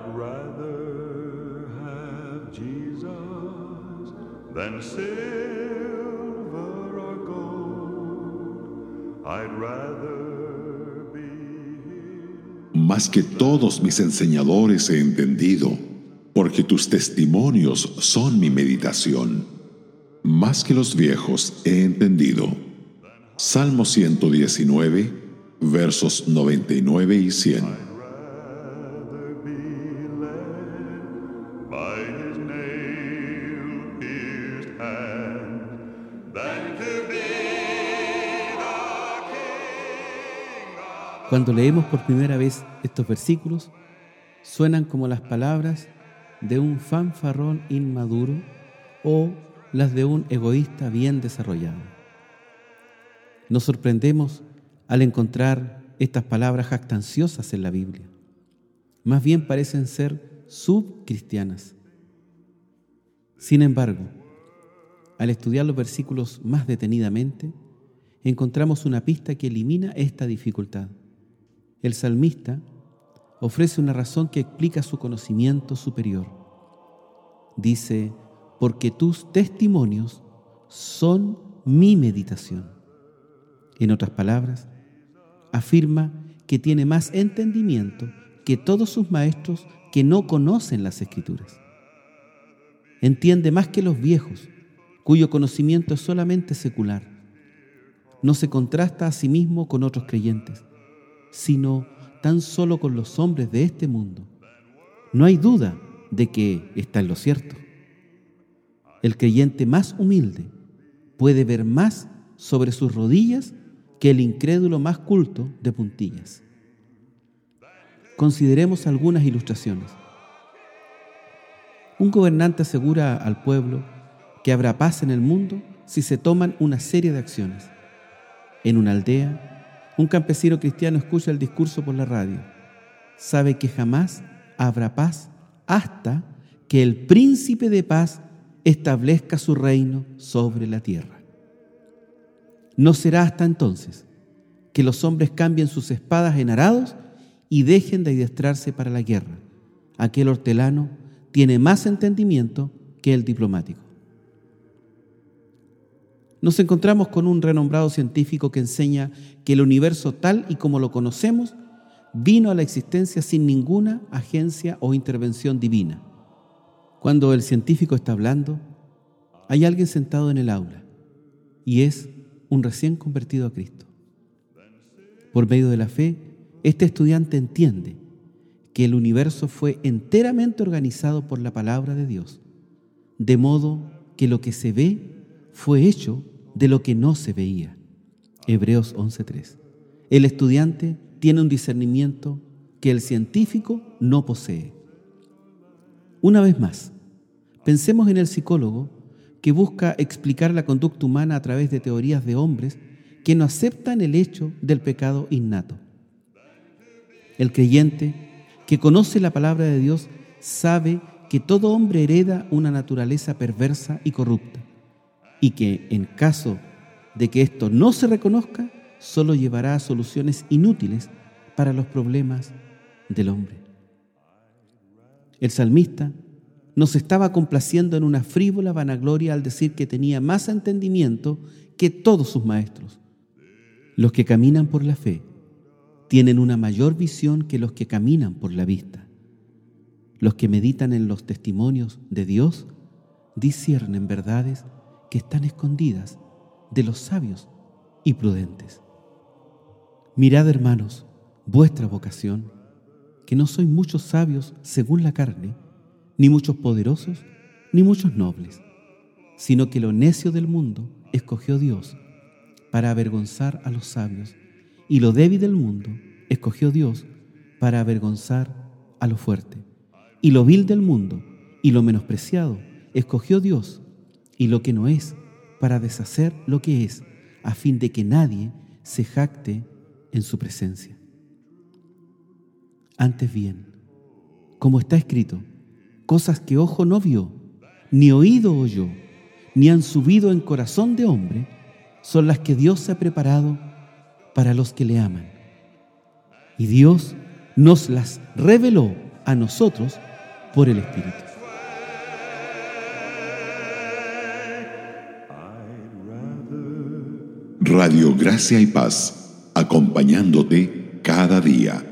I'd rather have Jesus than. I'd rather be Más que todos mis enseñadores he entendido, porque tus testimonios son mi meditación. Más que los viejos he entendido. Salmo 119, versos 99 y 100. Cuando leemos por primera vez estos versículos, suenan como las palabras de un fanfarrón inmaduro o las de un egoísta bien desarrollado. Nos sorprendemos al encontrar estas palabras jactanciosas en la Biblia. Más bien parecen ser subcristianas. Sin embargo, al estudiar los versículos más detenidamente, encontramos una pista que elimina esta dificultad. El salmista ofrece una razón que explica su conocimiento superior. Dice, porque tus testimonios son mi meditación. En otras palabras, afirma que tiene más entendimiento que todos sus maestros que no conocen las escrituras. Entiende más que los viejos, cuyo conocimiento es solamente secular. No se contrasta a sí mismo con otros creyentes, sino tan solo con los hombres de este mundo. No hay duda de que está en lo cierto. El creyente más humilde puede ver más sobre sus rodillas que el incrédulo más culto de puntillas. Consideremos algunas ilustraciones. Un gobernante asegura al pueblo que habrá paz en el mundo si se toman una serie de acciones. En una aldea, un campesino cristiano escucha el discurso por la radio. Sabe que jamás habrá paz hasta que el príncipe de paz establezca su reino sobre la tierra. No será hasta entonces que los hombres cambien sus espadas en arados y dejen de adiestrarse para la guerra. Aquel hortelano tiene más entendimiento que el diplomático. Nos encontramos con un renombrado científico que enseña que el universo tal y como lo conocemos vino a la existencia sin ninguna agencia o intervención divina. Cuando el científico está hablando, hay alguien sentado en el aula y es un recién convertido a Cristo. Por medio de la fe, este estudiante entiende que el universo fue enteramente organizado por la palabra de Dios, de modo que lo que se ve fue hecho de lo que no se veía. Hebreos 11.3. El estudiante tiene un discernimiento que el científico no posee. Una vez más, pensemos en el psicólogo que busca explicar la conducta humana a través de teorías de hombres que no aceptan el hecho del pecado innato. El creyente que conoce la palabra de Dios sabe que todo hombre hereda una naturaleza perversa y corrupta y que en caso de que esto no se reconozca, solo llevará a soluciones inútiles para los problemas del hombre. El salmista nos estaba complaciendo en una frívola vanagloria al decir que tenía más entendimiento que todos sus maestros. Los que caminan por la fe tienen una mayor visión que los que caminan por la vista. Los que meditan en los testimonios de Dios disciernen verdades que están escondidas de los sabios y prudentes. Mirad, hermanos, vuestra vocación, que no sois muchos sabios según la carne, ni muchos poderosos, ni muchos nobles, sino que lo necio del mundo escogió Dios para avergonzar a los sabios, y lo débil del mundo escogió Dios para avergonzar a lo fuerte, y lo vil del mundo y lo menospreciado escogió Dios, y lo que no es, para deshacer lo que es, a fin de que nadie se jacte en su presencia. Antes bien, como está escrito, cosas que ojo no vio, ni oído oyó, ni han subido en corazón de hombre, son las que Dios ha preparado para los que le aman. Y Dios nos las reveló a nosotros por el Espíritu. Radio Gracia y Paz, acompañándote cada día.